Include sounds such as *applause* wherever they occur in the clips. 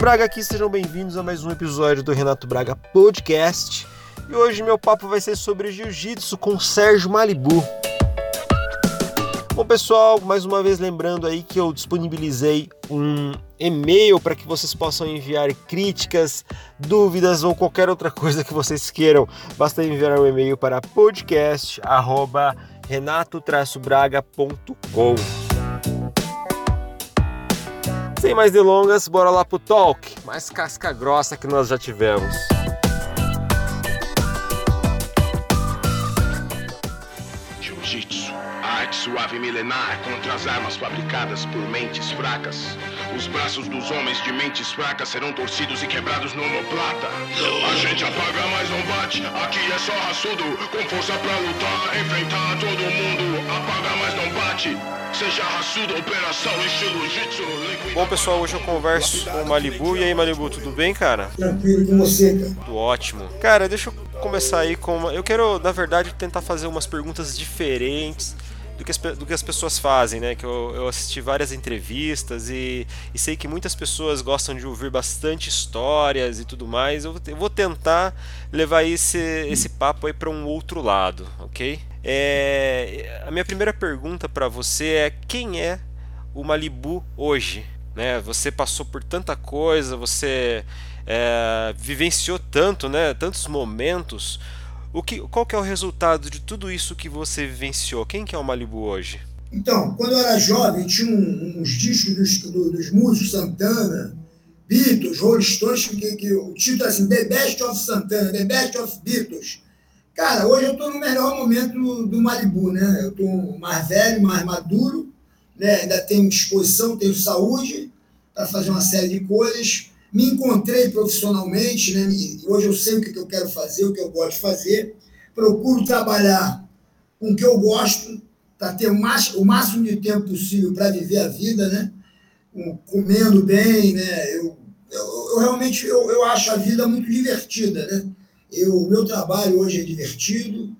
Braga aqui, sejam bem-vindos a mais um episódio do Renato Braga Podcast. E hoje meu papo vai ser sobre jiu-jitsu com Sérgio Malibu. Bom, pessoal, mais uma vez lembrando aí que eu disponibilizei um e-mail para que vocês possam enviar críticas, dúvidas ou qualquer outra coisa que vocês queiram. Basta enviar um e-mail para podcast@renato-braga.com. Sem mais delongas, bora lá pro talk, mais casca grossa que nós já tivemos. Suave milenar contra as armas fabricadas por mentes fracas. Os braços dos homens de mentes fracas serão torcidos e quebrados no omoplata. A gente apaga, mas não bate. Aqui é só raçudo, com força pra lutar, enfrentar todo mundo. Apaga, mas não bate. Seja raçudo, operação, estilo jitsu. Bom, pessoal, hoje eu converso com o Malibu. E aí, Malibu, tudo bem, cara? Tranquilo com você, cara. Tudo ótimo. Cara, deixa eu começar aí com uma... Eu quero, na verdade, tentar fazer umas perguntas diferentes do que, as, do que as pessoas fazem, né? Que eu, eu assisti várias entrevistas e, e, sei que muitas pessoas gostam de ouvir bastante histórias e tudo mais. Eu, eu vou tentar levar esse, esse papo aí para um outro lado, ok? É, a minha primeira pergunta para você é quem é o Malibu hoje? Né? Você passou por tanta coisa, você é, vivenciou tanto, né? Tantos momentos. O que, qual que é o resultado de tudo isso que você vivenciou? Quem que é o Malibu hoje? Então, quando eu era jovem, tinha um, uns discos dos, dos músicos Santana, Beatles, Rolling Stones, que, que o título assim, The Best of Santana, The Best of Beatles. Cara, hoje eu estou no melhor momento do, do Malibu, né? Eu estou mais velho, mais maduro, né? ainda tenho disposição, tenho saúde para fazer uma série de coisas me encontrei profissionalmente, né? hoje eu sei o que eu quero fazer, o que eu gosto de fazer, procuro trabalhar com o que eu gosto, para ter o máximo, o máximo de tempo possível para viver a vida, né? comendo bem, né? eu, eu, eu realmente eu, eu acho a vida muito divertida. Né? O meu trabalho hoje é divertido,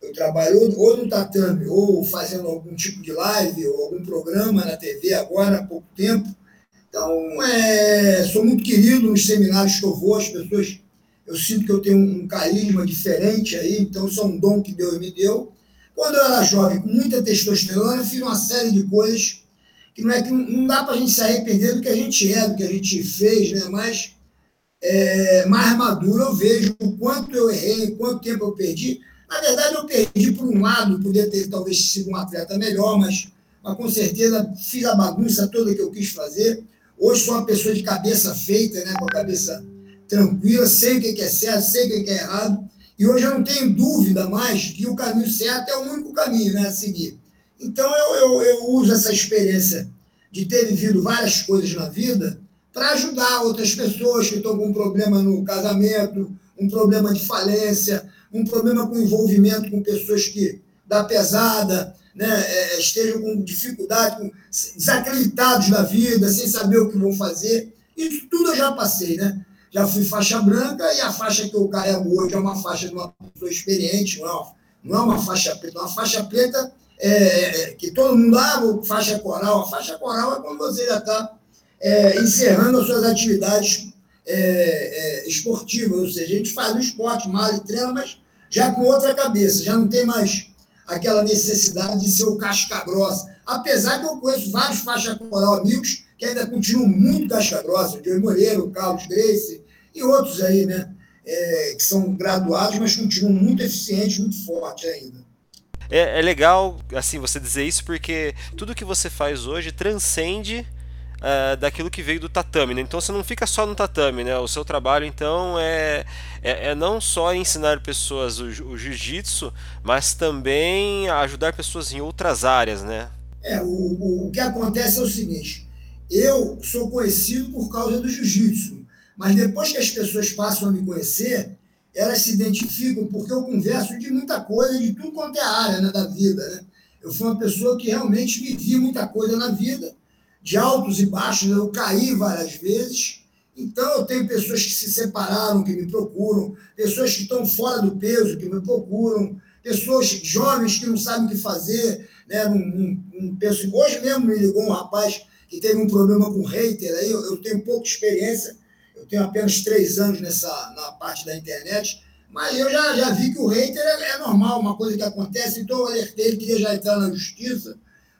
eu trabalho ou no tatame, ou fazendo algum tipo de live, ou algum programa na TV agora há pouco tempo, então, é, sou muito querido nos seminários que eu vou, as pessoas, eu sinto que eu tenho um carisma diferente aí, então isso é um dom que Deus me deu. Quando eu era jovem, com muita testosterona, eu fiz uma série de coisas que não é que não dá para a gente se arrepender do que a gente é, do que a gente fez, né? mas é, mais maduro eu vejo o quanto eu errei, quanto tempo eu perdi. Na verdade, eu perdi por um lado, poderia ter talvez sido um atleta melhor, mas, mas com certeza fiz a bagunça toda que eu quis fazer. Hoje sou uma pessoa de cabeça feita, né, com a cabeça tranquila, sei o que é certo, sei o que é errado. E hoje eu não tenho dúvida mais que o caminho certo é o único caminho né, a seguir. Então eu, eu, eu uso essa experiência de ter vivido várias coisas na vida para ajudar outras pessoas que estão com um problema no casamento, um problema de falência, um problema com envolvimento com pessoas que dá pesada, né, é, estejam com dificuldade, desacreditados na vida, sem saber o que vão fazer. Isso tudo eu já passei, né? Já fui faixa branca e a faixa que eu carrego hoje é uma faixa de uma pessoa experiente, não é não é uma faixa preta. Uma faixa preta é, é que todo mundo, ah, faixa coral. A faixa coral é quando você já está é, encerrando as suas atividades é, é, esportivas, ou seja, a gente faz o esporte, mal e treina, mas já com outra cabeça, já não tem mais aquela necessidade de ser o casca grossa. Apesar que eu conheço vários faixa coral amigos que ainda continuam muito casca grossa, o Joey Moreira, o Carlos Grace e outros aí, né? É, que são graduados, mas continuam muito eficientes, muito fortes ainda. É, é legal, assim, você dizer isso porque tudo que você faz hoje transcende uh, daquilo que veio do tatame, né? Então você não fica só no tatame, né? O seu trabalho então é, é, é não só ensinar pessoas o, o jiu-jitsu, mas também ajudar pessoas em outras áreas, né? É, o, o, que acontece é o seguinte, eu sou conhecido por causa do jiu-jitsu, mas depois que as pessoas passam a me conhecer, elas se identificam porque eu converso de muita coisa, de tudo quanto é área né, da vida, né? Eu fui uma pessoa que realmente vivi muita coisa na vida de altos e baixos, eu caí várias vezes. Então, eu tenho pessoas que se separaram, que me procuram, pessoas que estão fora do peso, que me procuram, pessoas jovens que não sabem o que fazer. Né? Um, um, um, hoje mesmo me ligou um rapaz que teve um problema com hater, aí eu, eu tenho pouca experiência, eu tenho apenas três anos nessa, na parte da internet, mas eu já, já vi que o hater é, é normal, uma coisa que acontece, então eu alertei, ele queria já entrar na justiça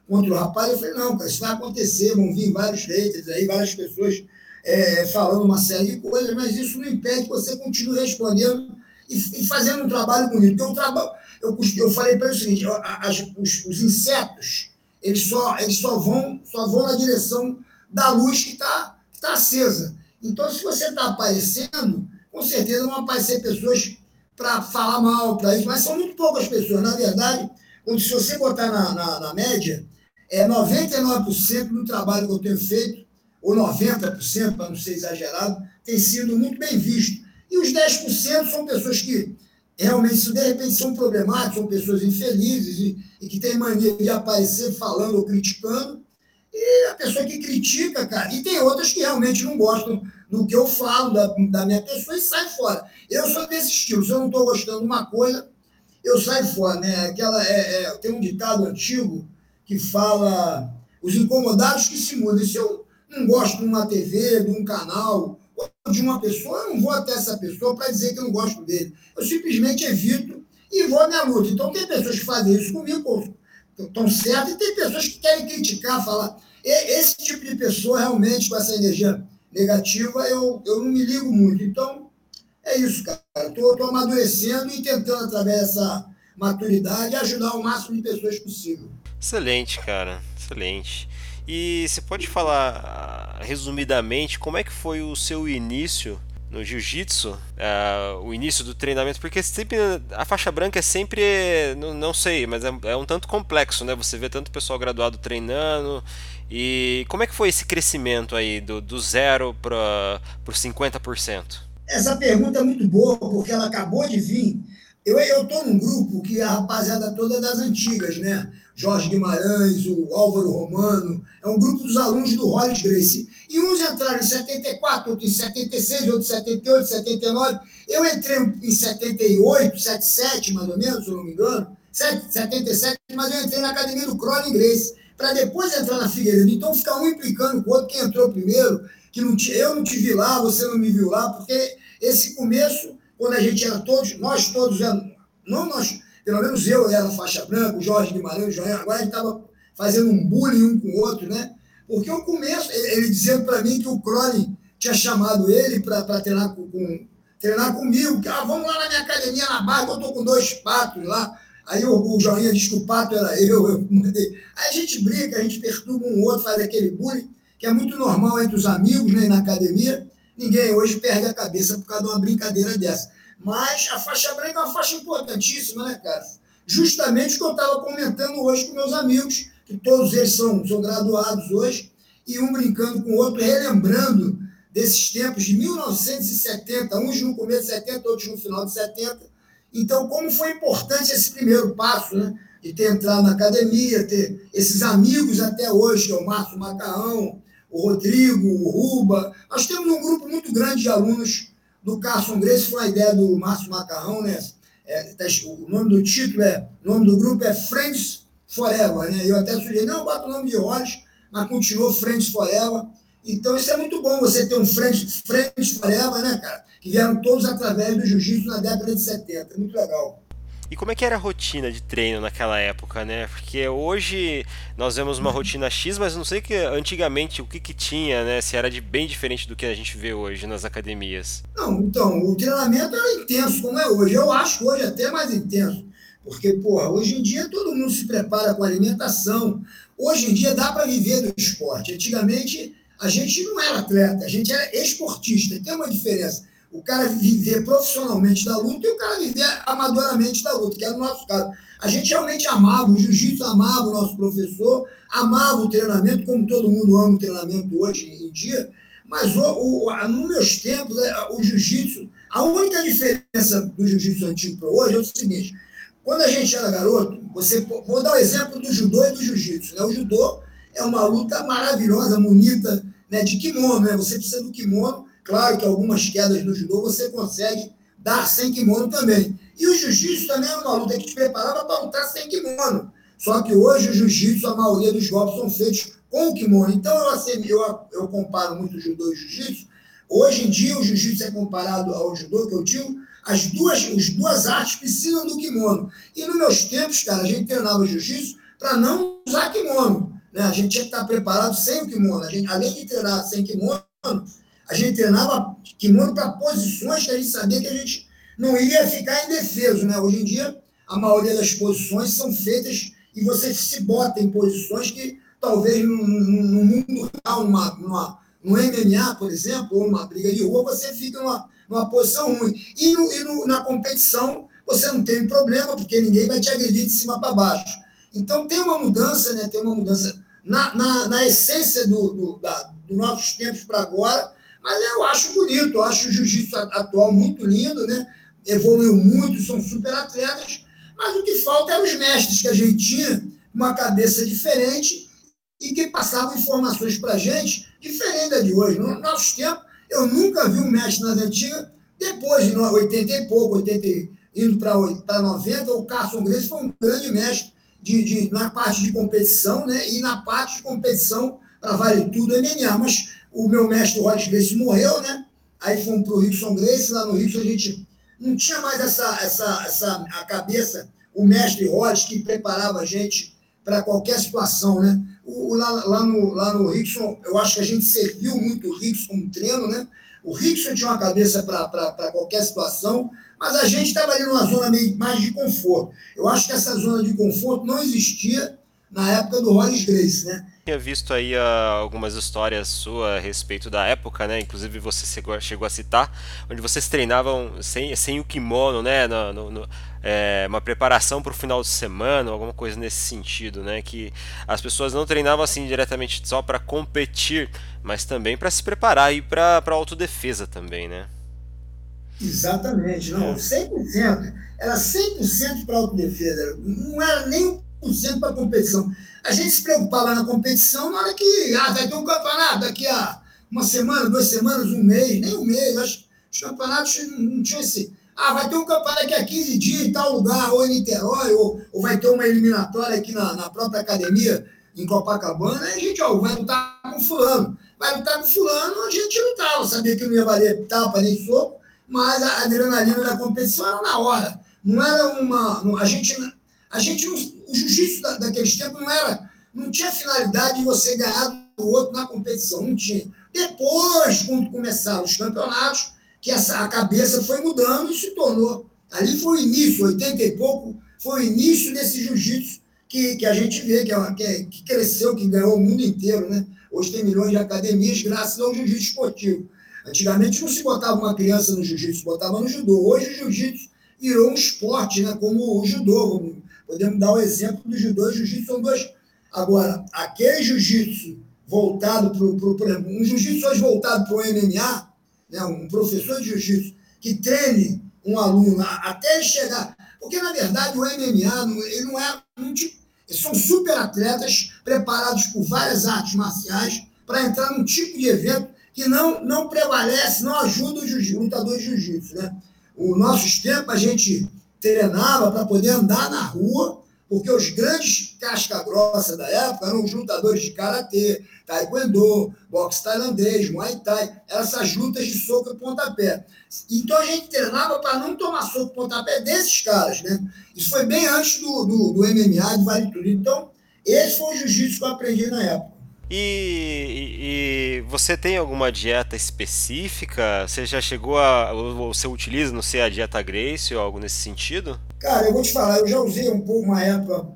contra o rapaz, eu falei, não, cara, isso vai acontecer, vão vir vários haters aí, várias pessoas é, falando uma série de coisas, mas isso não impede que você continue respondendo e, e fazendo um trabalho bonito. Então, eu, traba, eu, eu falei para ele o seguinte, as, os, os, insetos, eles só, eles só, vão, só vão na direção da luz que está tá acesa. Então, se você está aparecendo, com certeza vão aparecer pessoas para falar mal, para isso, mas são muito poucas pessoas. Na verdade, quando, se você botar na, na, na média, é 99% do trabalho que eu tenho feito, ou 90%, para não ser exagerado, tem sido muito bem visto. E os 10% são pessoas que realmente, de repente, são problemáticas, são pessoas infelizes e, e que têm mania de aparecer falando ou criticando. E a pessoa que critica, cara, e tem outras que realmente não gostam do que eu falo, da, da minha pessoa, e sai fora. Eu sou desse estilo, se eu não estou gostando de uma coisa, eu saio fora, né? Aquela, é, é, tem um ditado antigo que fala os incomodados que se mudam. Se eu não gosto de uma TV, de um canal, ou de uma pessoa, eu não vou até essa pessoa para dizer que eu não gosto dele. Eu simplesmente evito e vou minha luta. Então, tem pessoas que fazem isso comigo, estão certas, e tem pessoas que querem criticar, falar. Esse tipo de pessoa, realmente, com essa energia negativa, eu, eu não me ligo muito. Então, é isso, cara. Estou amadurecendo e tentando, através dessa maturidade, ajudar o máximo de pessoas possível. Excelente, cara. Excelente. E você pode falar ah, resumidamente como é que foi o seu início no jiu-jitsu, uh, o início do treinamento, porque sempre a faixa branca é sempre, não, não sei, mas é, é, um tanto complexo, né? Você vê tanto pessoal graduado treinando e como é que foi esse crescimento aí do, do zero para por 50%? Essa pergunta é muito boa porque ela acabou de vir. Eu estou num grupo que a rapaziada toda é das antigas, né? Jorge Guimarães, o Álvaro Romano, é um grupo dos alunos do Hollis Grace. E uns entraram em 74, outros em 76, outros em 78, 79. Eu entrei em 78, 77, mais ou menos, se eu não me engano, 77, mas eu entrei na academia do Crowley Grace, para depois entrar na Figueiredo. Então ficar um implicando com o outro, quem entrou primeiro, que não eu não te vi lá, você não me viu lá, porque esse começo, quando a gente era todos, nós todos, não nós pelo menos eu era faixa branca, o Jorge Guimarães, o Joel, agora a gente estava fazendo um bullying um com o outro, né? Porque o começo, ele dizendo para mim que o Crowley tinha chamado ele para treinar, com, com, treinar comigo, que ah, vamos lá na minha academia na barra, eu estou com dois patos lá. Aí o, o Joinha disse que o pato era *laughs* eu, eu mandei. Aí a gente brinca, a gente perturba um outro, faz aquele bullying, que é muito normal entre os amigos né, na academia. Ninguém hoje perde a cabeça por causa de uma brincadeira dessa. Mas a faixa branca é uma faixa importantíssima, né, cara? Justamente o que eu estava comentando hoje com meus amigos, que todos eles são, são graduados hoje, e um brincando com o outro, relembrando desses tempos de 1970, uns no começo de 70, outros no final de 70. Então, como foi importante esse primeiro passo, né? De ter entrado na academia, ter esses amigos até hoje, que é o Márcio Macarrão, o Rodrigo, o Ruba. Nós temos um grupo muito grande de alunos do Carson Grace foi a ideia do Márcio Macarrão, né? É, tá o nome do título é, o nome do grupo é Friends Forever, né? Eu até sugeri, não, bota o nome de Rollins, mas continuou Friends Forever. Então isso é muito bom, você ter um Friends, Friends Forever, né, cara? Que vieram todos através do jiu-jitsu na década de 70, muito legal. E como é que era a rotina de treino naquela época, né? Porque hoje nós vemos uma rotina X, mas não sei que antigamente o que, que tinha, né? Se era de bem diferente do que a gente vê hoje nas academias. Não, então, o treinamento era intenso como é hoje. Eu acho hoje até mais intenso. Porque, porra, hoje em dia todo mundo se prepara com alimentação. Hoje em dia dá para viver do esporte. Antigamente a gente não era atleta, a gente era esportista. Tem uma diferença o cara viver profissionalmente da luta e o cara viver amadoramente da luta, que é o nosso caso. A gente realmente amava, o jiu-jitsu amava o nosso professor, amava o treinamento, como todo mundo ama o treinamento hoje em dia, mas o, o, nos meus tempos, é, o jiu-jitsu, a única diferença do jiu-jitsu antigo para hoje é o seguinte, quando a gente era garoto, você, vou dar o um exemplo do judô e do jiu-jitsu, né? o judô é uma luta maravilhosa, bonita, né? de kimono, né? você precisa do kimono, Claro que algumas quedas no judô você consegue dar sem kimono também. E o jiu-jitsu também é uma luta que te preparava para lutar sem kimono. Só que hoje o jiu-jitsu, a maioria dos golpes são feitos com o kimono. Então, eu, assim, eu, eu comparo muito o judô e o jiu-jitsu. Hoje em dia, o jiu-jitsu é comparado ao judô, que eu digo, as duas, as duas artes precisam do kimono. E nos meus tempos, cara, a gente treinava jiu-jitsu para não usar kimono. Né? A gente tinha que estar preparado sem o kimono. A gente, além de treinar sem kimono, a gente treinava kimono para posições que a gente sabia que a gente não iria ficar indefeso. Né? Hoje em dia, a maioria das posições são feitas e você se bota em posições que talvez no, mundo real, numa, numa, no MMA, por exemplo, ou numa briga de rua, você fica numa, numa posição ruim. E, no, e na competição, você não tem problema, porque ninguém vai te agredir de cima para baixo. Então, tem uma mudança, né? tem uma mudança na, na, na essência do, do, da, dos nossos tempos para agora, mas eu acho bonito, eu acho o jiu-jitsu atual muito lindo, né? evoluiu muito, são super atletas, mas o que falta é os mestres que a gente tinha, uma cabeça diferente e que passavam informações para a gente diferente da de hoje. No nosso tempo, eu nunca vi um mestre nas antigas, depois de 80 e pouco, 80, indo para 90, o Carson Grace foi um grande mestre de, de, na parte de competição né, e na parte de competição para Vale Tudo MMA. Mas o meu mestre Roger Grace morreu, né? Aí fomos para o Rickson Grace, lá no Rickson a gente não tinha mais essa, essa, essa a cabeça, o mestre Roger que preparava a gente para qualquer situação, né? O, lá, lá, no, lá no Rickson, eu acho que a gente serviu muito o Rickson como treino, né? O Rickson tinha uma cabeça para qualquer situação, mas a gente estava ali numa zona meio mais de conforto. Eu acho que essa zona de conforto não existia na época do Hollis Grace, né? Tinha visto aí uh, algumas histórias suas a respeito da época, né? Inclusive você chegou, chegou a citar, onde vocês treinavam sem, sem o kimono, né? No, no, no é, uma preparação para o final de semana, alguma coisa nesse sentido, né? Que as pessoas não treinavam assim diretamente só para competir, mas também para se preparar e para autodefesa também, né? Exatamente, não, 100%. Era 100% para autodefesa, não era nem 1% para competição. A gente se preocupava na competição na hora que ah, vai ter um campeonato daqui a uma semana, duas semanas, um mês, nem um mês. Acho, os campeonatos não tinham esse. Ah, vai ter um campeonato daqui a 15 dias em tal lugar, ou em Niterói, ou, ou vai ter uma eliminatória aqui na, na própria academia, em Copacabana. Aí a gente, ó, vai lutar com fulano. Vai lutar com fulano, a gente lutava, sabia que não ia valer tapa nem soco, mas a adrenalina da competição era na hora. Não era uma. A gente, a gente o jiu-jitsu da, daqueles tempos não era, não tinha finalidade de você ganhar do outro na competição, não tinha. Depois, quando começaram os campeonatos, que essa, a cabeça foi mudando e se tornou. Ali foi o início, 80 e pouco, foi o início desse jiu-jitsu que, que a gente vê, que, é, que, é, que cresceu, que ganhou o mundo inteiro. Né? Hoje tem milhões de academias graças ao jiu-jitsu esportivo. Antigamente não se botava uma criança no jiu-jitsu, botava no judô. Hoje o jiu-jitsu virou um esporte, né? como o judô, Podemos dar o exemplo do judô e jiu-jitsu, são dois. Agora, aquele jiu-jitsu voltado para exemplo, um jiu-jitsu hoje voltado para o MMA, né, um professor de jiu-jitsu que treine um aluno até ele chegar. Porque, na verdade, o MMA ele não é um. Eles são super atletas preparados por várias artes marciais para entrar num tipo de evento que não, não prevalece, não ajuda o lutador de jiu-jitsu. Né? O nosso tempo, a gente treinava para poder andar na rua, porque os grandes casca-grossa da época eram os lutadores de karatê, taekwondo, boxe tailandês, muay thai, essas lutas de soco e pontapé. Então a gente treinava para não tomar soco e pontapé desses caras, né? Isso foi bem antes do, do, do MMA, do Vale Tudo. Então, esse foi o jiu-jitsu que eu aprendi na época. E, e, você tem alguma dieta específica? Você já chegou a. Ou você utiliza, não sei, a dieta Grace ou algo nesse sentido? Cara, eu vou te falar, eu já usei um pouco uma época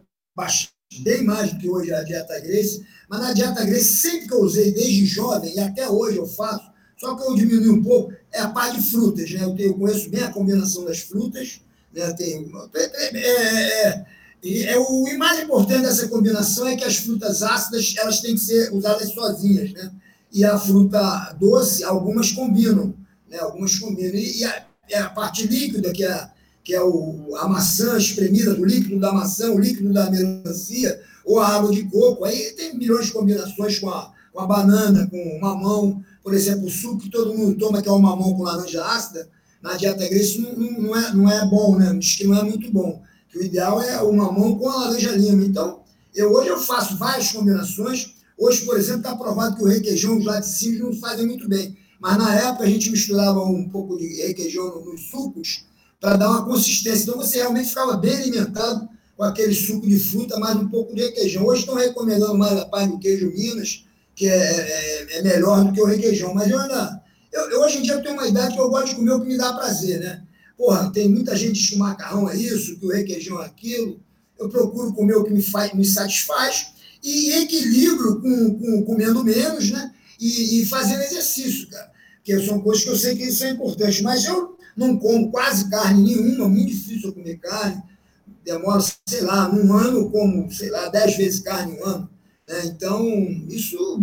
bem mais do que hoje a dieta Grace, mas na dieta Grace, sempre que eu usei, desde jovem, e até hoje eu faço, só que eu diminui um pouco, é a parte de frutas, né? Eu, tenho, eu conheço bem a combinação das frutas, né? Tem, é, é, é e é o, mais importante dessa combinação é que as frutas ácidas elas têm que ser usadas sozinhas, né? E a fruta doce, algumas combinam, né? Algumas combinam. E, e a, a, parte líquida, que é, que é o, a maçã espremida, do líquido da maçã, o líquido da melancia, ou a água de coco. Aí tem milhões de combinações com a, com a banana, com o mamão. Por exemplo, o suco que todo mundo toma, que é o mamão com laranja ácida, na dieta grega isso não, não, é, não é bom, né? Diz que não é muito bom o ideal é o mamão com a laranja lima. Então, eu, hoje eu faço várias combinações. Hoje, por exemplo, está provado que o requeijão, os laticínios não fazem muito bem. Mas na época a gente misturava um pouco de requeijão nos sucos para dar uma consistência. Então você realmente ficava bem alimentado com aquele suco de fruta, mais um pouco de requeijão. Hoje estão recomendando mais a parte do queijo Minas, que é, é, é, melhor do que o requeijão. Mas eu ainda. Eu, eu, hoje em dia tenho uma idade que eu gosto de comer o que me dá prazer, né? Porra, tem muita gente que o macarrão é isso, que o requeijão é aquilo. Eu procuro comer o que me, faz, me satisfaz e equilibro com, com comendo menos, né? E, e fazendo exercício, cara. Que são coisas que eu sei que são importantes. Mas eu não como quase carne nenhuma, muito difícil eu comer carne. Demora, sei lá, num ano eu como, sei lá, dez vezes carne um ano. Né? Então, isso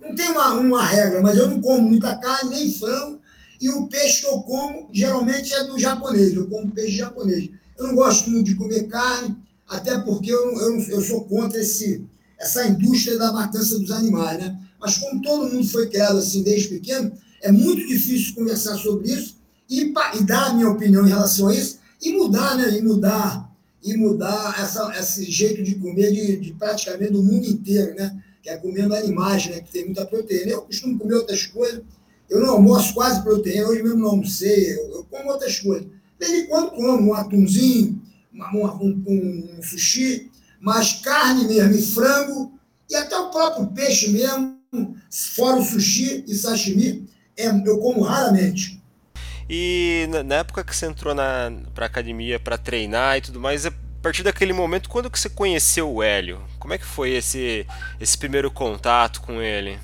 não tem uma, uma regra, mas eu não como muita carne, nem frango, e o peixe que eu como geralmente é do japonês, eu como peixe japonês. Eu não gosto muito de comer carne, até porque eu, eu, eu sou contra esse, essa indústria da matança dos animais, né? Mas como todo mundo foi criado assim desde pequeno, é muito difícil conversar sobre isso e, e dar a minha opinião em relação a isso e mudar, né? E mudar, e mudar essa, esse jeito de comer de, de praticamente do mundo inteiro, né? Que é comendo animais, né? Que tem muita proteína. Eu costumo comer outras coisas, eu não almoço quase proteína, hoje mesmo não almocei, eu, eu como outras coisas. De vez em quando como um atumzinho, um, um, um sushi, mas carne mesmo e frango, e até o próprio peixe mesmo, fora o sushi e sashimi, é, eu como raramente. E na época que você entrou na pra academia para treinar e tudo mais, a partir daquele momento, quando que você conheceu o Hélio? Como é que foi esse, esse primeiro contato com ele?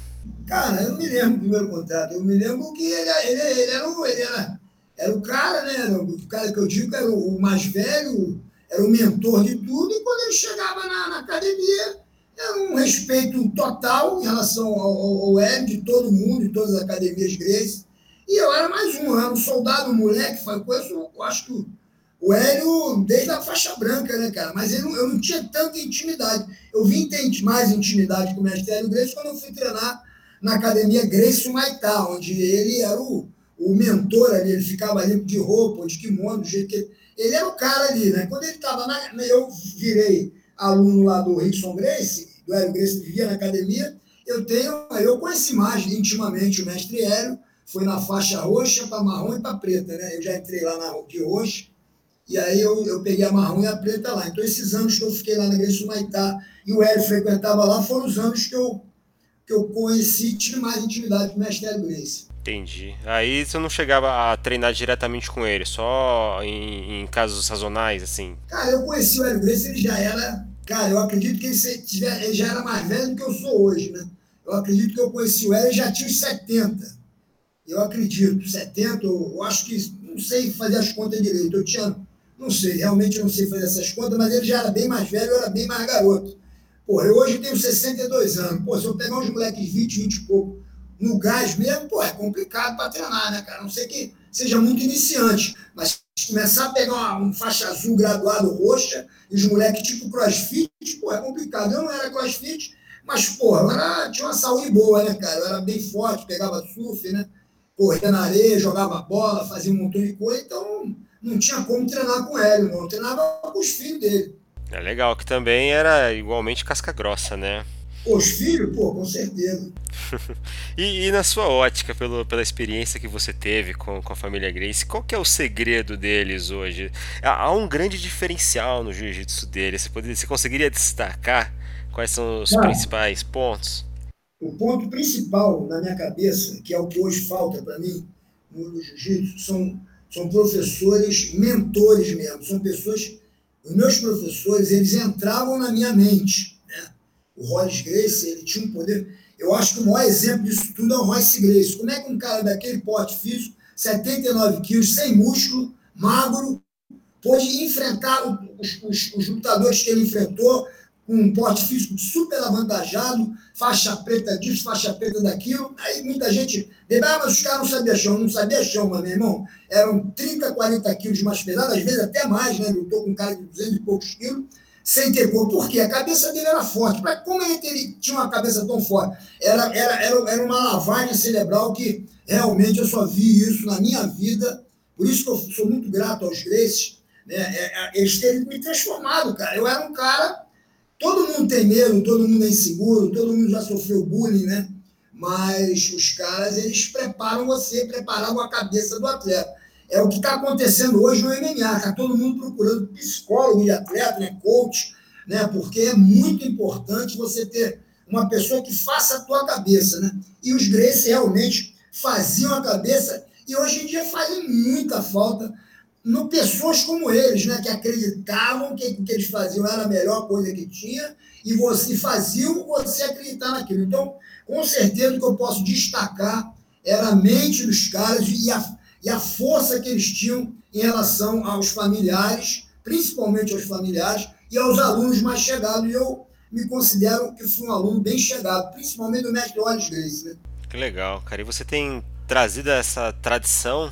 Cara, eu não me lembro do primeiro contato. Eu me lembro que ele, ele, ele, era, o, ele era, era o cara, né? O cara que eu digo que era o mais velho, era o mentor de tudo. E quando ele chegava na, na academia, era um respeito total em relação ao, ao Hélio, de todo mundo, de todas as academias gregas. E eu era mais um, era um soldado, um moleque, conheço, eu acho que o Hélio desde a faixa branca, né, cara? Mas eu não, eu não tinha tanta intimidade. Eu vim ter mais intimidade com o mestre Hélio Grace quando eu fui treinar na academia Grace Maitá, onde ele era o, o mentor ali, ele ficava ali de roupa, de kimono, do jeito que ele. Ele era o cara ali, né? Quando ele estava na. Eu virei aluno lá do Rickson Grace, do Hélio Grace, que vivia na academia. Eu tenho. Eu conheci mais intimamente o mestre Hélio, foi na faixa roxa para marrom e para preta, né? Eu já entrei lá na de roxa. E aí eu, eu peguei a marrom e a preta lá. Então, esses anos que eu fiquei lá na Grace Maitá e o Hélio frequentava lá foram os anos que eu que eu conheci, tive mais intimidade com o mestre Hélio Grace. Entendi. Aí você não chegava a treinar diretamente com ele, só em, em casos sazonais, assim? Cara, eu conheci o Hélio Grace, ele já era. Cara, eu acredito que ele, tiver, ele já era mais velho do que eu sou hoje, né? Eu acredito que eu conheci o Hélio já tinha uns 70. Eu acredito, 70, eu acho que. Não sei fazer as contas direito. Eu tinha. Não sei, realmente eu não sei fazer essas contas, mas ele já era bem mais velho, eu era bem mais garoto. Pô, eu hoje tenho 62 anos. Pô, se eu pegar uns moleques 20, 20 e pouco no gás mesmo, pô, é complicado para treinar, né, cara? A não sei que seja muito iniciante. Mas começar a pegar uma, um faixa azul graduado roxa e os moleques tipo crossfit, pô, é complicado. Eu não era crossfit, mas, pô, eu era, tinha uma saúde boa, né, cara? Eu era bem forte, pegava surf, né? Corria na areia, jogava bola, fazia um montão de coisa, então não tinha como treinar com ele, não. Eu treinava com os filhos dele. É legal, que também era igualmente casca grossa, né? Os filhos, pô, com certeza. *laughs* e, e, na sua ótica, pelo, pela experiência que você teve com, com a família Grace, qual que é o segredo deles hoje? Há, há um grande diferencial no jiu-jitsu deles. Você, poderia, você conseguiria destacar quais são os ah, principais pontos? O ponto principal na minha cabeça, que é o que hoje falta para mim no jiu-jitsu, são, são professores, mentores mesmo. São pessoas os meus professores, eles entravam na minha mente. Né? O Royce Grace, ele tinha um poder. Eu acho que o maior exemplo disso tudo é o Royce Grace. Como é que um cara daquele porte físico, 79 quilos, sem músculo, magro, pôde enfrentar os, os, os lutadores que ele enfrentou, com um porte físico super avantajado, faixa preta disso, faixa preta daquilo. Aí muita gente, ah, mas os caras não sabiam chão, não sabia chão, mas, meu irmão, eram 30, 40 quilos mais pesados, às vezes até mais, né? Lutou com um cara de 200 e poucos quilos, sem ter corpo. Por quê? A cabeça dele era forte. Mas como ele tinha uma cabeça tão forte? Era, era, era, era uma lavagem cerebral que realmente eu só vi isso na minha vida. Por isso que eu sou muito grato aos Graces, né? É, é, eles terem me transformado, cara. Eu era um cara todo mundo tem medo, todo mundo é inseguro, todo mundo já sofreu bullying, né? Mas os caras, eles preparam você, prepararam a cabeça do atleta. É o que está acontecendo hoje no MMA, está todo mundo procurando psicólogo de atleta, né? coach, né? porque é muito importante você ter uma pessoa que faça a tua cabeça. Né? E os Gracie realmente faziam a cabeça e hoje em dia fazem muita falta no pessoas como eles, né, que acreditavam que o que eles faziam era a melhor coisa que tinha e você faziam você acreditar naquilo. Então, com certeza o que eu posso destacar era a mente dos caras e a, e a força que eles tinham em relação aos familiares, principalmente aos familiares e aos alunos mais chegados. E eu me considero que fui um aluno bem chegado, principalmente do mestre Wallace Grace. Né? Que legal, cara. E você tem trazido essa tradição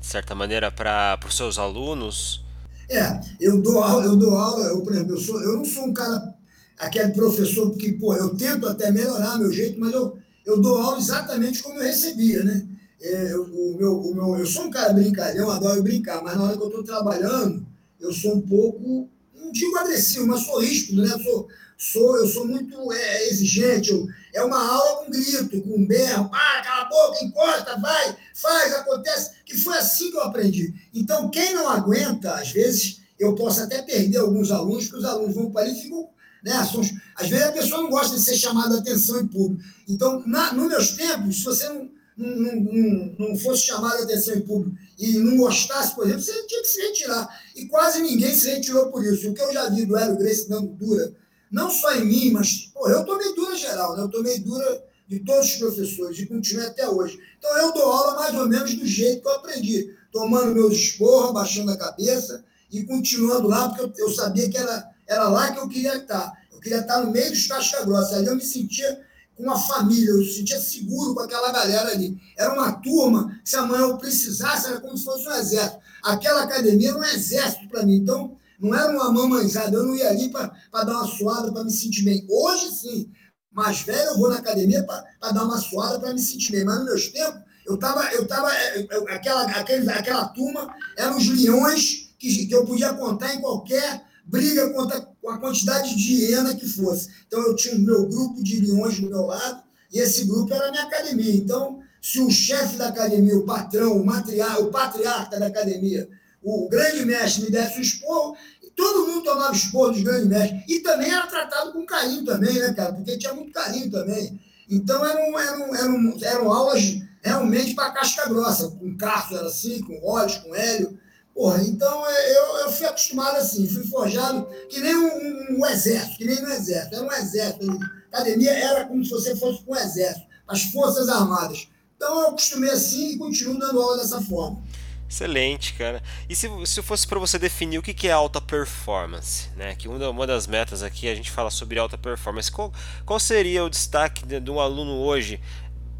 de certa maneira, para os seus alunos? É, eu dou aula, eu dou aula, eu, por exemplo, eu, sou, eu não sou um cara, aquele professor que, pô, eu tento até melhorar meu jeito, mas eu, eu dou aula exatamente como eu recebia, né? É, eu, o meu, o meu, eu sou um cara brincalhão, adoro brincar, mas na hora que eu estou trabalhando, eu sou um pouco, não digo agressivo, mas sou ríspido, né? Eu sou, sou, eu sou muito é, exigente. Eu, é uma aula com grito, com berro, ah, cala a boca, encosta, vai, faz, acontece, que foi assim que eu aprendi. Então, quem não aguenta, às vezes, eu posso até perder alguns alunos, porque os alunos vão para ali e ficam. Né, às vezes a pessoa não gosta de ser chamada a atenção em público. Então, na, nos meus tempos, se você não, não, não, não fosse chamado a atenção em público e não gostasse, por exemplo, você tinha que se retirar. E quase ninguém se retirou por isso. O que eu já vi do Hélio Grace dando dura não só em mim, mas eu tomei dura geral, né? eu tomei dura de todos os professores e continuo até hoje. Então eu dou aula mais ou menos do jeito que eu aprendi, tomando meus esporros, baixando a cabeça e continuando lá, porque eu, eu sabia que era, era lá que eu queria estar. Eu queria estar no meio dos casca grossa. Ali eu me sentia com uma família, eu me sentia seguro com aquela galera ali. Era uma turma, se amanhã eu precisasse, era como se fosse um exército. Aquela academia era um exército para mim. Então, não era uma mamãezada, eu não ia ali para dar uma suada para me sentir bem. Hoje sim, mais velho, eu vou na academia para dar uma suada para me sentir bem. Mas nos meus tempos, eu estava, eu tava, eu, aquela, aquele, aquela turma eram os leões que, que eu podia contar em qualquer briga contra com a quantidade de hiena que fosse. Então eu tinha o meu grupo de leões do meu lado e esse grupo era a minha academia. Então, se o chefe da academia, o patrão, o, matriar, o patriarca da academia, o grande mestre me desse o esporro, todo mundo tomava esporro dos grandes mestres. E também era tratado com carinho também, né, cara? Porque tinha muito carinho também. Então eram, eram, eram, eram aulas realmente para casca grossa, com Carlos era assim, com Rollins, com Hélio. Porra, então é, eu, eu fui acostumado assim, fui forjado que nem um, um, um exército, que nem um exército. Era um exército. A academia era como se você fosse um exército, as Forças Armadas. Então eu acostumei assim e continuo dando aula dessa forma. Excelente, cara. E se, se fosse para você definir o que, que é alta performance, né? Que uma, uma das metas aqui a gente fala sobre alta performance. Qual, qual seria o destaque de, de um aluno hoje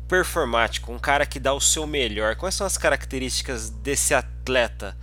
performático, um cara que dá o seu melhor? Quais são as características desse atleta?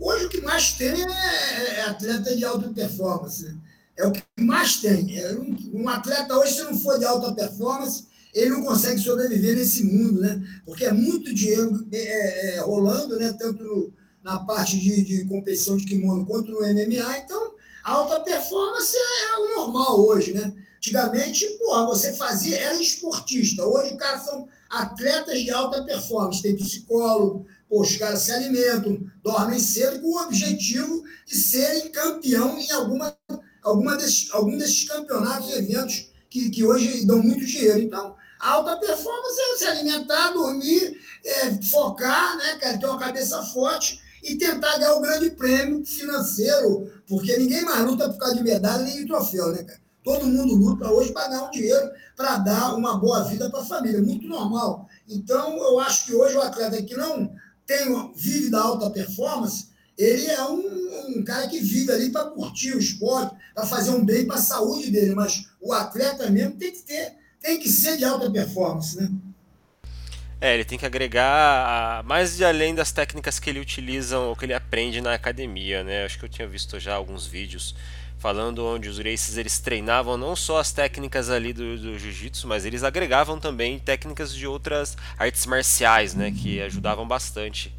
Hoje o que mais tem é, é atleta de alta performance. Né? É o que mais tem. É um, um atleta hoje, se não for de alta performance, ele não consegue sobreviver nesse mundo, né? Porque é muito dinheiro é, é, é, rolando, né? Tanto no, na parte de, de, competição de kimono quanto no MMA. Então, a alta performance é o normal hoje, né? Antigamente, porra, você fazia, era esportista. Hoje, os caras são atletas de alta performance. Tem psicólogo, pô, os caras se alimentam, dormem cedo com o objetivo de serem campeão em alguma, alguma desses, algum desses campeonatos eventos que, que hoje dão muito dinheiro. Então, alta performance é se alimentar, dormir, é, focar, né, ter uma cabeça forte e tentar ganhar o grande prêmio financeiro, porque ninguém mais luta por causa de medalha nem de troféu, né, cara? Todo mundo luta hoje para ganhar um dinheiro, para dar uma boa vida para a família, muito normal. Então, eu acho que hoje o atleta que não tem, vive da alta performance, ele é um, um cara que vive ali para curtir o esporte, para fazer um bem para a saúde dele, mas o atleta mesmo tem que ter tem que ser de alta performance, né? É, ele tem que agregar mais de além das técnicas que ele utiliza ou que ele aprende na academia, né? Acho que eu tinha visto já alguns vídeos falando onde os races eles treinavam não só as técnicas ali do, do jiu-jitsu, mas eles agregavam também técnicas de outras artes marciais, né? Que ajudavam bastante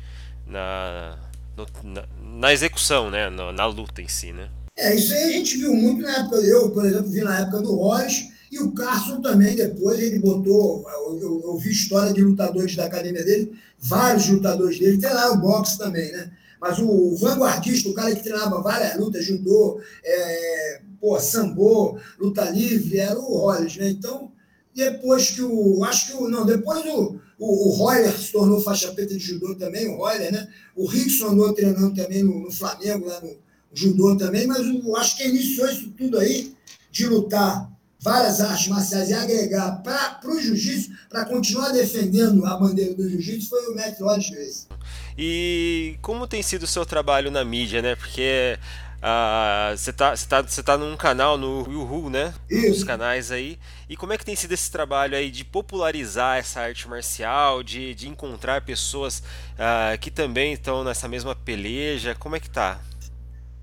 na, no, na, na, execução, né? Na, na luta em si, né? É, isso aí a gente viu muito na época, eu, por exemplo, vi na época do Royce, e o Carson também, depois, ele botou, eu, eu, eu, vi história de lutadores da academia dele, vários lutadores dele, o boxe também, né? Mas o, vanguardista, o cara que treinava várias lutas, judô, é, pô, sambo, luta livre, era o Rollins, né? Então, depois que o. Acho que o. Não, depois o, o, o Roller se tornou faixa preta de judô também, o Roller, né? O Rickson andou treinando também no, no Flamengo, lá no judô também, mas o, acho que iniciou isso tudo aí de lutar várias artes marciais e agregar para o jiu-jitsu, para continuar defendendo a bandeira do jiu-jitsu, foi o Matt Lodge Grace. E como tem sido o seu trabalho na mídia, né? Porque ah, você uh, tá, tá, tá num canal no Yuhu, né? Isso. Os canais aí. E como é que tem sido esse trabalho aí de popularizar essa arte marcial, de, de encontrar pessoas uh, que também estão nessa mesma peleja? Como é que tá?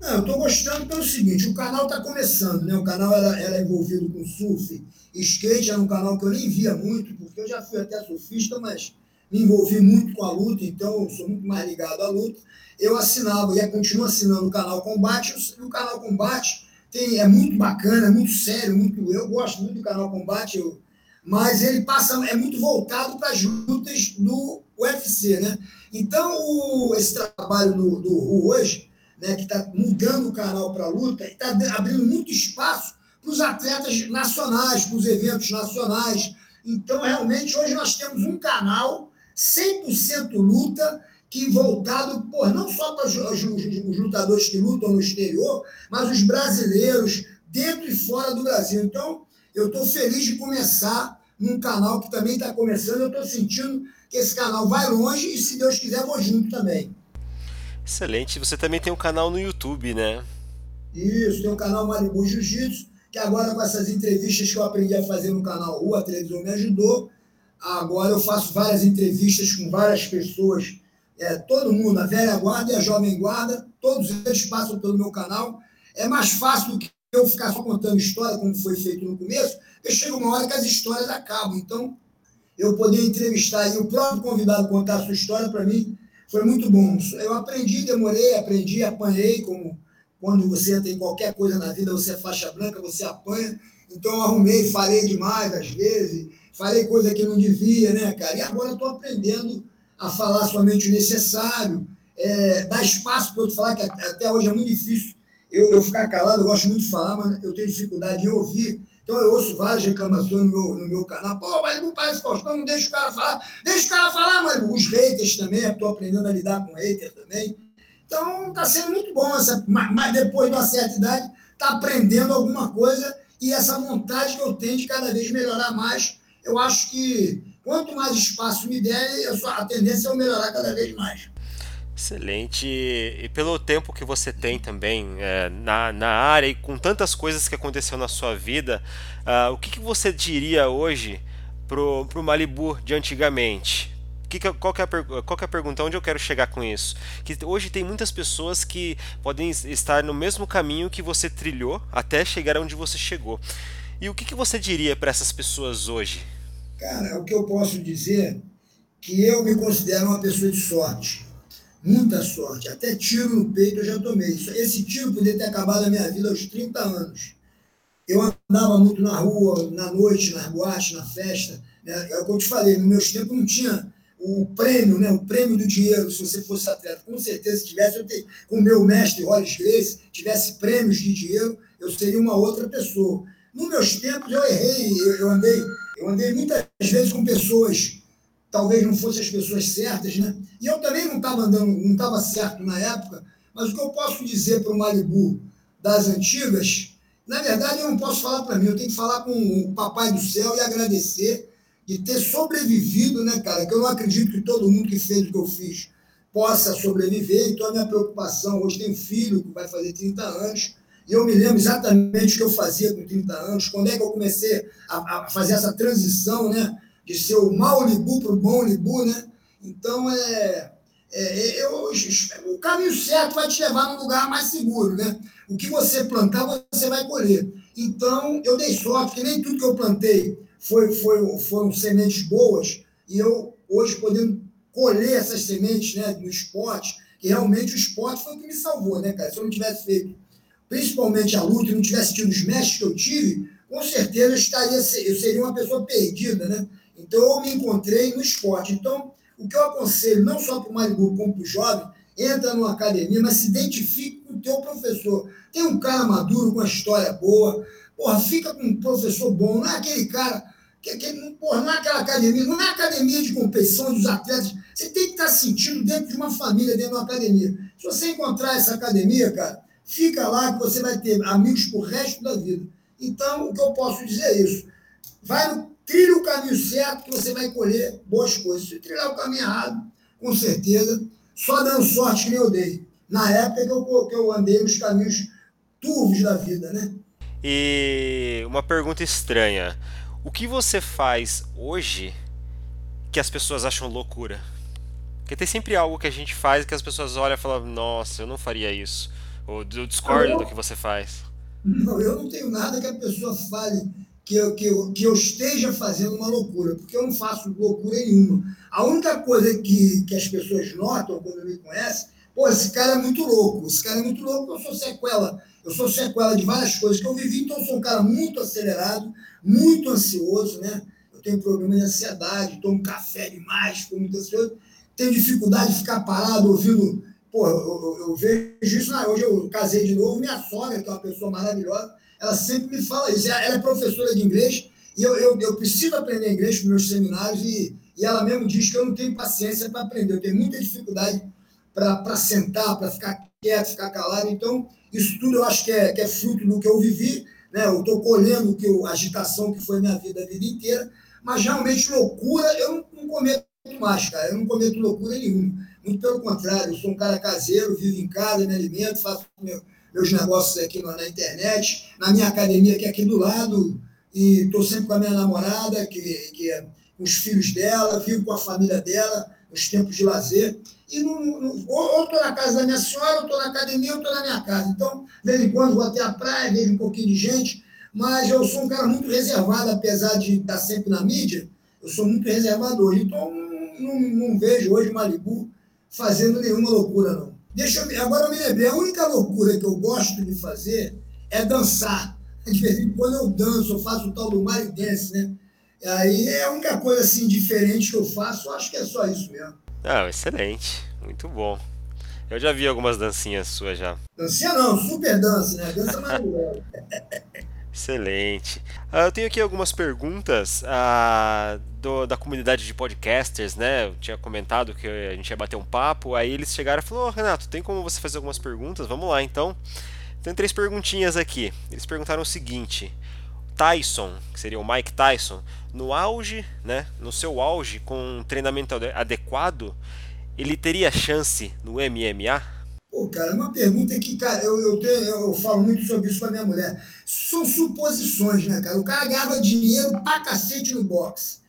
Não, eu estou gostando pelo seguinte, o canal está começando, né? O canal era, era envolvido com surf, skate era um canal que eu nem via muito, porque eu já fui até surfista, mas me envolvi muito com a luta, então sou muito mais ligado à luta. Eu assinava e continuo assinando o canal Combate, o canal Combate tem, é muito bacana, é muito sério, muito, eu gosto muito do canal Combate, eu, mas ele passa, é muito voltado para as lutas do UFC, né? Então, o, esse trabalho do, do hoje né, que está mudando o canal para a luta, está abrindo muito espaço para os atletas nacionais, para os eventos nacionais. Então, realmente, hoje nós temos um canal 100% luta, que voltado por, não só para os, os, os lutadores que lutam no exterior, mas os brasileiros dentro e fora do Brasil. Então, eu estou feliz de começar num canal que também está começando. Eu estou sentindo que esse canal vai longe e, se Deus quiser, vou junto também. Excelente. Você também tem um canal no YouTube, né? Isso, tem um canal Malibu Jiu-Jitsu, que agora com essas entrevistas que eu aprendi a fazer no canal Rua, a televisão me ajudou. Agora eu faço várias entrevistas com várias pessoas, é, todo mundo, a velha guarda e a jovem guarda, todos eles passam pelo meu canal. É mais fácil do que eu ficar só contando história, como foi feito no começo, porque chega uma hora que as histórias acabam. Então, eu poder entrevistar e o próprio convidado contar a sua história, para mim, foi muito bom. Eu aprendi, demorei, aprendi, apanhei, como quando você tem qualquer coisa na vida, você é faixa branca, você apanha. Então arrumei, falei demais às vezes, falei coisa que não devia, né, cara? E agora estou aprendendo a falar somente o necessário, é, dar espaço para eu falar, que até hoje é muito difícil eu, eu ficar calado, eu gosto muito de falar, mas eu tenho dificuldade de ouvir. Então eu ouço várias reclamações no meu, no meu canal. Pô, mas não parece Faustão, não deixa o cara falar. Deixa o cara falar, mas os haters também, estou aprendendo a lidar com haters também. Então está sendo muito bom, essa, mas depois de uma certa idade, está aprendendo alguma coisa e essa vontade que eu tenho de cada vez melhorar mais. Eu acho que quanto mais espaço me der, a tendência é eu melhorar cada vez mais. Excelente. E pelo tempo que você tem também é, na, na área e com tantas coisas que aconteceu na sua vida, uh, o que, que você diria hoje pro, pro Malibu de antigamente? Que que, qual, que é a, qual que é a pergunta? Onde eu quero chegar com isso? Que hoje tem muitas pessoas que podem estar no mesmo caminho que você trilhou até chegar onde você chegou. E o que, que você diria para essas pessoas hoje? Cara, o que eu posso dizer que eu me considero uma pessoa de sorte muita sorte. Até tiro no peito eu já tomei. Esse tiro poderia ter acabado a minha vida aos 30 anos. Eu andava muito na rua, na noite, nas boates, na festa. Né? É o que eu te falei, no meus tempos não tinha o prêmio, né? o prêmio do dinheiro, se você fosse atleta. Com certeza, se tivesse, eu ter, com o meu mestre, Hollis Grace, tivesse prêmios de dinheiro, eu seria uma outra pessoa. Nos meus tempos, eu errei, eu andei, eu andei muitas vezes com pessoas talvez não fossem as pessoas certas, né? E eu também não estava andando, não estava certo na época, mas o que eu posso dizer para o Malibu das antigas, na verdade eu não posso falar para mim, eu tenho que falar com o Papai do Céu e agradecer de ter sobrevivido, né, cara? Que eu não acredito que todo mundo que fez o que eu fiz possa sobreviver, então a minha preocupação, hoje tem um filho que vai fazer 30 anos, e eu me lembro exatamente o que eu fazia com 30 anos, quando é que eu comecei a, a fazer essa transição, né? De ser o mau Libu para o bom Libu, né? Então, é, é, eu, o caminho certo vai te levar num lugar mais seguro, né? O que você plantar, você vai colher. Então, eu dei sorte, que nem tudo que eu plantei foi, foi, foram sementes boas, e eu, hoje, podendo colher essas sementes né, no esporte, que realmente o esporte foi o que me salvou, né, cara? Se eu não tivesse feito principalmente a luta, e não tivesse tido os mestres que eu tive, com certeza eu, estaria, eu seria uma pessoa perdida, né? Então eu me encontrei no esporte. Então, o que eu aconselho, não só para o Malibu, como para o jovem, entra numa academia, mas se identifique com o teu professor. Tem um cara maduro, com uma história boa, porra, fica com um professor bom, não é aquele cara que, que porra, não é aquela academia, não é academia de competição dos atletas. Você tem que estar sentindo dentro de uma família, dentro de uma academia. Se você encontrar essa academia, cara, fica lá que você vai ter amigos pro resto da vida. Então, o que eu posso dizer é isso. Vai no, trilha o caminho certo que você vai colher boas coisas. Se trilhar o caminho errado, com certeza, só dando sorte que nem eu dei. Na época que eu, que eu andei nos caminhos turvos da vida, né? E uma pergunta estranha. O que você faz hoje que as pessoas acham loucura? Porque tem sempre algo que a gente faz que as pessoas olham e falam, nossa, eu não faria isso. Ou eu discordo do que você faz. Não, eu não tenho nada que a pessoa fale que eu, que, eu, que eu esteja fazendo uma loucura, porque eu não faço loucura nenhuma. A única coisa que, que as pessoas notam quando me conhecem, pô, esse cara é muito louco, esse cara é muito louco, eu sou sequela. Eu sou sequela de várias coisas que eu vivi, então eu sou um cara muito acelerado, muito ansioso, né? Eu tenho problema de ansiedade, tomo café demais, fico muito ansioso, tenho dificuldade de ficar parado ouvindo. Pô, eu, eu, eu vejo isso. Né? Hoje eu casei de novo, minha sogra, que é uma pessoa maravilhosa, ela sempre me fala isso. Ela é professora de inglês e eu, eu, eu preciso aprender inglês para meus seminários e, e ela mesmo diz que eu não tenho paciência para aprender. Eu tenho muita dificuldade para sentar, para ficar quieto, ficar calado. Então, isso tudo eu acho que é, que é fruto do que eu vivi né? Eu estou colhendo que eu, a agitação que foi minha vida a vida inteira, mas realmente loucura eu não, não cometo mais, cara. Eu não cometo loucura nenhuma. Muito pelo contrário, eu sou um cara caseiro, vivo em casa, me alimento, faço meu, meus negócios aqui na, internet, na minha academia que é aqui do lado, e estou sempre com a minha namorada, que, que é com os filhos dela, vivo com a família dela, nos tempos de lazer. E não, não, ou estou na casa da minha senhora, ou estou na academia, ou estou na minha casa. Então, de vez em quando vou até a praia, vejo um pouquinho de gente, mas eu sou um cara muito reservado, apesar de estar sempre na mídia, eu sou muito reservado hoje. Então, não, não, não vejo hoje Malibu fazendo nenhuma loucura, não. Deixa eu, agora eu me lembrei, a única loucura que eu gosto de fazer é dançar. *laughs* De vez em quando eu danço, eu faço o tal do Mari Dance, né? Aí é a única coisa assim diferente que eu faço, eu acho que é só isso mesmo. Ah, excelente. Muito bom. Eu já vi algumas dancinhas suas já. Dancinha não, super dança, né? Dança *laughs* maravilhosa. Excelente. Uh, eu tenho aqui algumas perguntas uh, do, da comunidade de podcasters, né? Eu tinha comentado que a gente ia bater um papo, aí eles chegaram e falaram: oh, Renato, tem como você fazer algumas perguntas? Vamos lá então. Tem três perguntinhas aqui. Eles perguntaram o seguinte: Tyson, que seria o Mike Tyson, no auge, né, no seu auge, com um treinamento adequado, ele teria chance no MMA? Pô, cara, é uma pergunta que, cara, eu, eu, tenho, eu falo muito sobre isso com a minha mulher. São suposições, né, cara? O cara ganhava dinheiro pra cacete no boxe.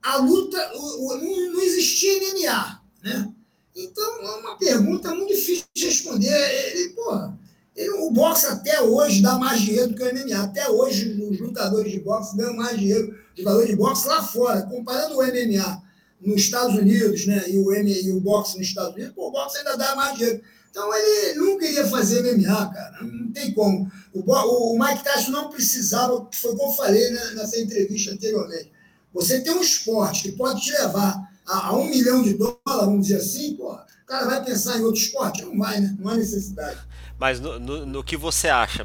A luta, o, o, não, existia MMA, né? Então, é uma pergunta muito difícil de responder. Ele, porra, ele, o boxe até hoje dá mais dinheiro do que o MMA. Até hoje, os lutadores de boxe ganham mais dinheiro jogador de boxe lá fora. Comparando o MMA nos Estados Unidos né, e, o e o boxe nos Estados Unidos, pô, o boxe ainda dá mais dinheiro. Então ele nunca iria fazer MMA, cara. Não tem como. O, o, Mike Tyson não precisava, foi como eu falei né, nessa entrevista anteriormente. Você tem um esporte que pode te levar a, a um milhão de dólares, vamos dizer assim, pô, o cara vai pensar em outro esporte? Não vai, né? Não há necessidade. Mas no, no, no que você acha,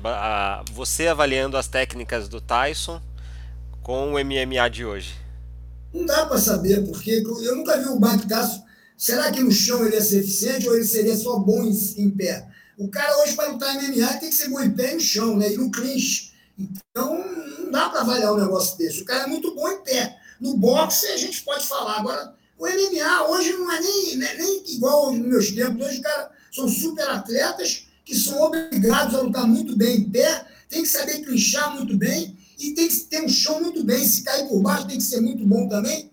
você avaliando as técnicas do Tyson, com o MMA de hoje? Não dá para saber, porque eu nunca vi o Mike Tyson. Será que no chão ele ia ser eficiente ou ele seria só bom em, em pé? O cara hoje, para lutar MMA, tem que ser bom em pé e no chão, né? E no clinch. Então, não dá para avaliar um negócio desse. O cara é muito bom em pé. No boxe, a gente pode falar. Agora, o MMA hoje não é nem, nem, nem igual nos meus tempos. Hoje, os caras são super atletas que são obrigados a lutar muito bem em pé, tem que saber clinchar muito bem e tem que ter um chão muito bem. Se cair por baixo, tem que ser muito bom também.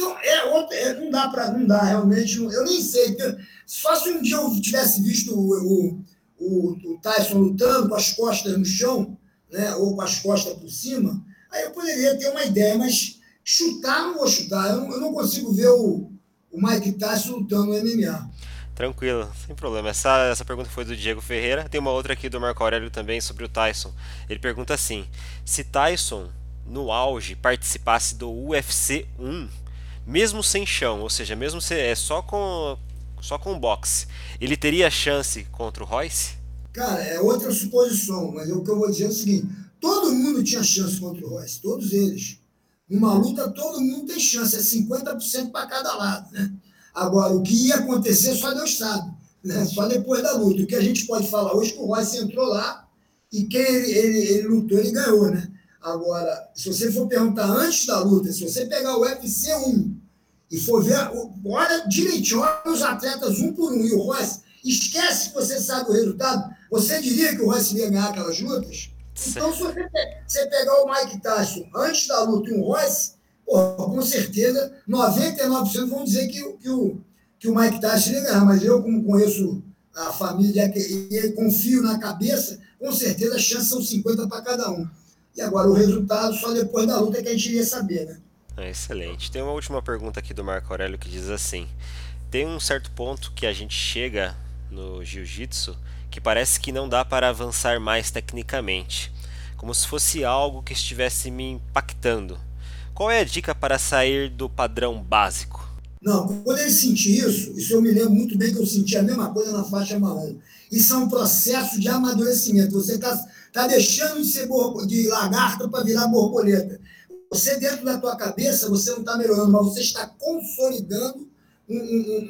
Então, é, é não dá para. Não dá, realmente. Eu nem sei. Só se um dia eu tivesse visto o, o, o, Tyson lutando com as costas no chão, né, ou com as costas por cima, aí eu poderia ter uma ideia, mas chutar, não vou chutar. Eu não, eu não consigo ver o, o Mike Tyson lutando no MMA. Tranquilo, sem problema. Essa, essa pergunta foi do Diego Ferreira. Tem uma outra aqui do Marco Aurélio também sobre o Tyson. Ele pergunta assim: se Tyson, no auge, participasse do UFC 1, mesmo sem chão, ou seja, mesmo se, é só com só com boxe, ele teria chance contra o Royce? Cara, é outra suposição, mas o que eu vou dizer é o seguinte: todo mundo tinha chance contra o Royce, todos eles. Numa luta, todo mundo tem chance, é 50% para cada lado, né? Agora, o que ia acontecer só Deus sabe, né? só depois da luta. O que a gente pode falar hoje é que o Royce entrou lá e quem ele, ele, ele lutou, ele ganhou, né? Agora, se você for perguntar antes da luta, se você pegar o UFC 1 e for ver, olha direitinho, olha os atletas um por um e o Royce, esquece que você sabe o resultado, você diria que o Royce ia ganhar aquelas lutas? Então, se você, você pegar o Mike Tyson antes da luta e um Royce, porra, com certeza, 99% vão dizer que, que, o, que o Mike Tyson ia ganhar, mas eu, como conheço a família e confio na cabeça, com certeza as chances são 50 para cada um. E agora o resultado só depois da luta que a gente iria saber, né? É excelente. Tem uma última pergunta aqui do Marco Aurélio que diz assim: tem um certo ponto que a gente chega no jiu-jitsu que parece que não dá para avançar mais tecnicamente, como se fosse algo que estivesse me impactando. Qual é a dica para sair do padrão básico? Não, quando ele sentir isso, isso eu me lembro muito bem que eu senti a mesma coisa na faixa marrom. Isso é um processo de amadurecimento. Você está tá deixando de ser de lagarta para virar borboleta. Você, dentro da tua cabeça, você não está melhorando, mas você está consolidando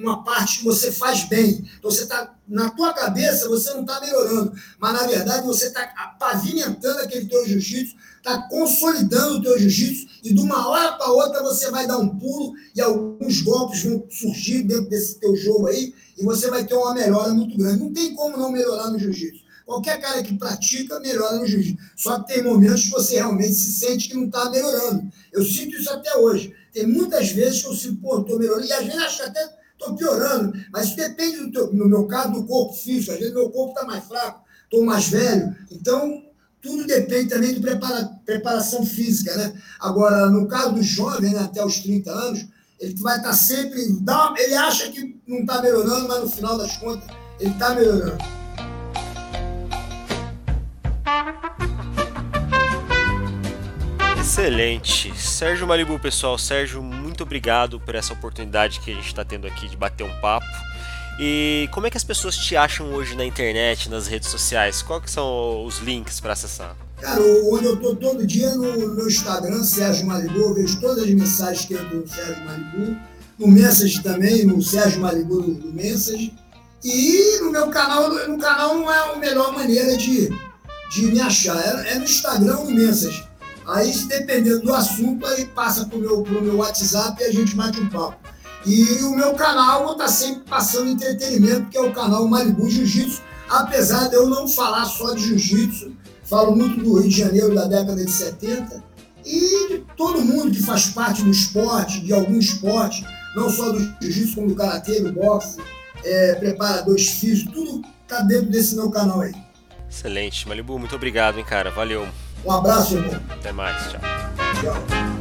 uma parte que você faz bem. Então, você está, na tua cabeça, você não está melhorando, mas na verdade você está pavimentando aquele teu jiu-jitsu, está consolidando o teu jiu-jitsu, e de uma hora para outra você vai dar um pulo e alguns golpes vão surgir dentro desse teu jogo aí, e você vai ter uma melhora muito grande. Não tem como não melhorar no jiu-jitsu. Qualquer cara que pratica melhora no jiu-jitsu. Só que tem momentos que você realmente se sente que não está melhorando. Eu sinto isso até hoje. Tem muitas vezes que eu sinto, pô, estou melhorando, e às vezes acho que até estou piorando, mas depende, do teu, no meu caso, do corpo físico. Às vezes meu corpo está mais fraco, estou mais velho. Então, tudo depende também de prepara, preparação física, né? Agora, no caso do jovem, né, até os 30 anos, ele vai estar tá sempre. Dá, ele acha que não está melhorando, mas no final das contas, ele está melhorando. Excelente. Sérgio Malibu, pessoal. Sérgio, muito obrigado por essa oportunidade que a gente está tendo aqui de bater um papo. E como é que as pessoas te acham hoje na internet, nas redes sociais? Quais são os links para acessar? Cara, onde eu tô todo dia no, meu Instagram, Sérgio Malibu, eu vejo todas as mensagens que entram no Sérgio Malibu, no Message também, no Sérgio Malibu do Message. E no meu canal, no canal não é a melhor maneira de, de me achar, é, é no Instagram no Message. Aí, dependendo do assunto, aí passa pro meu, meu WhatsApp e a gente bate um papo. E o meu canal está sempre passando entretenimento, que é o canal Malibu Jiu-Jitsu, apesar de eu não falar só de jiu-jitsu, falo muito do Rio de Janeiro da década de 70 e de todo mundo que faz parte do esporte, de algum esporte, não só do jiu-jitsu, como do karatê, do boxe, é, preparadores físicos, tudo está dentro desse meu canal aí. Excelente. Malibu, muito obrigado, hein, cara. Valeu. Um abraço, irmão. Até mais. Tchau. Tchau.